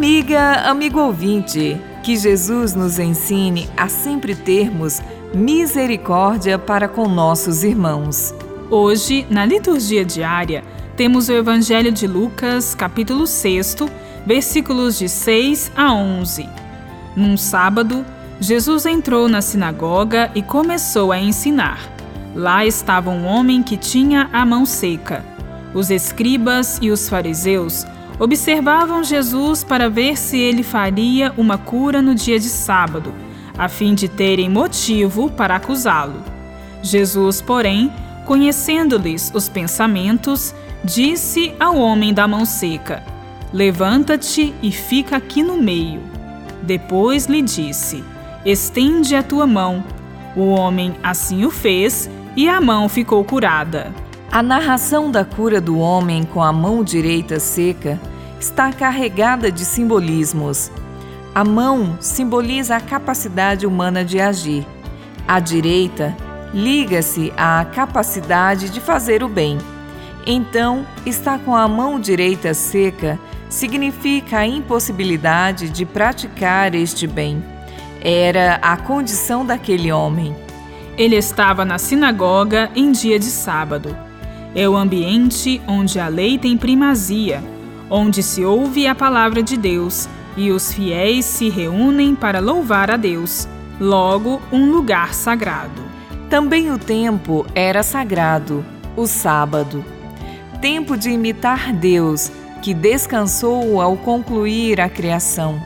Amiga, amigo ouvinte, que Jesus nos ensine a sempre termos misericórdia para com nossos irmãos. Hoje, na liturgia diária, temos o Evangelho de Lucas, capítulo 6, versículos de 6 a 11. Num sábado, Jesus entrou na sinagoga e começou a ensinar. Lá estava um homem que tinha a mão seca. Os escribas e os fariseus observavam Jesus para ver se ele faria uma cura no dia de sábado, a fim de terem motivo para acusá-lo. Jesus, porém, conhecendo-lhes os pensamentos, disse ao homem da mão seca: Levanta-te e fica aqui no meio. Depois lhe disse: Estende a tua mão. O homem assim o fez e a mão ficou curada. A narração da cura do homem com a mão direita seca está carregada de simbolismos. A mão simboliza a capacidade humana de agir. A direita liga-se à capacidade de fazer o bem. Então, estar com a mão direita seca significa a impossibilidade de praticar este bem. Era a condição daquele homem. Ele estava na sinagoga em dia de sábado. É o ambiente onde a lei tem primazia, onde se ouve a palavra de Deus e os fiéis se reúnem para louvar a Deus, logo um lugar sagrado. Também o tempo era sagrado, o sábado. Tempo de imitar Deus, que descansou ao concluir a criação.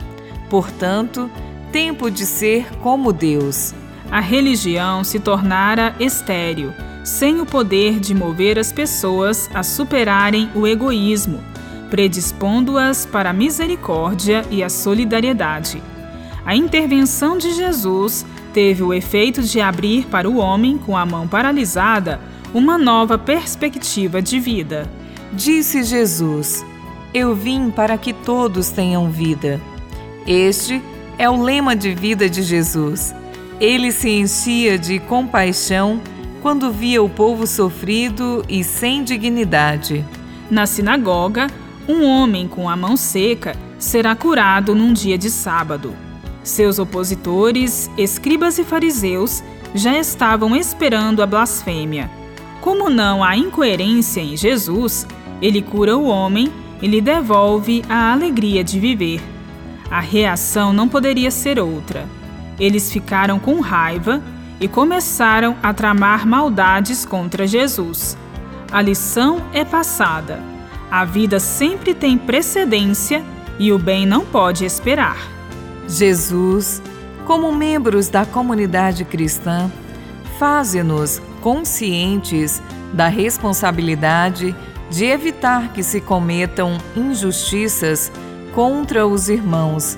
Portanto, tempo de ser como Deus. A religião se tornara estéril sem o poder de mover as pessoas a superarem o egoísmo, predispondo-as para a misericórdia e a solidariedade. A intervenção de Jesus teve o efeito de abrir para o homem com a mão paralisada uma nova perspectiva de vida. Disse Jesus: Eu vim para que todos tenham vida. Este é o lema de vida de Jesus. Ele se enchia de compaixão quando via o povo sofrido e sem dignidade. Na sinagoga, um homem com a mão seca será curado num dia de sábado. Seus opositores, escribas e fariseus, já estavam esperando a blasfêmia. Como não há incoerência em Jesus, ele cura o homem e lhe devolve a alegria de viver. A reação não poderia ser outra. Eles ficaram com raiva e começaram a tramar maldades contra Jesus. A lição é passada. A vida sempre tem precedência e o bem não pode esperar. Jesus, como membros da comunidade cristã, faze-nos conscientes da responsabilidade de evitar que se cometam injustiças contra os irmãos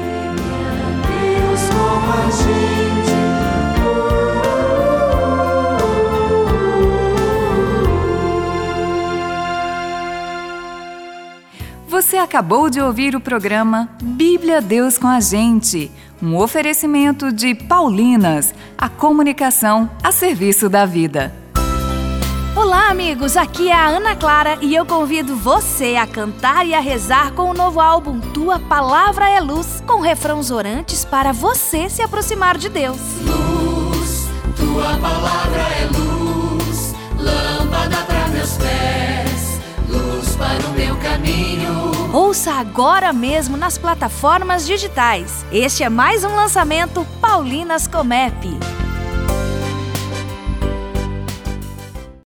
Você acabou de ouvir o programa Bíblia Deus com a Gente, um oferecimento de Paulinas, a comunicação a serviço da vida. Olá, amigos! Aqui é a Ana Clara e eu convido você a cantar e a rezar com o novo álbum Tua Palavra é Luz, com refrãos orantes para você se aproximar de Deus. Luz, tua palavra é luz, lâmpada para meus pés, luz para o meu caminho. Ouça agora mesmo nas plataformas digitais. Este é mais um lançamento Paulinas Comep.